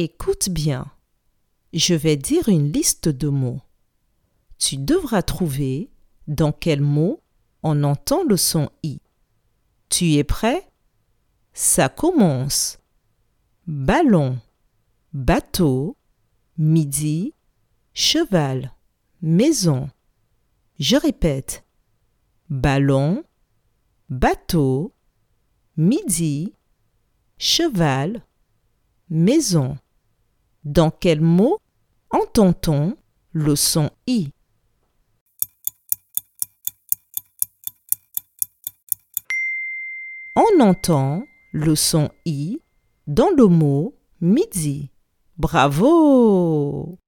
Écoute bien. Je vais dire une liste de mots. Tu devras trouver dans quel mot on entend le son I. Tu es prêt? Ça commence. Ballon, bateau, midi, cheval, maison. Je répète. Ballon, bateau, midi, cheval, maison. Dans quel mot entend-on le son I? On entend le son I dans le mot midi. Bravo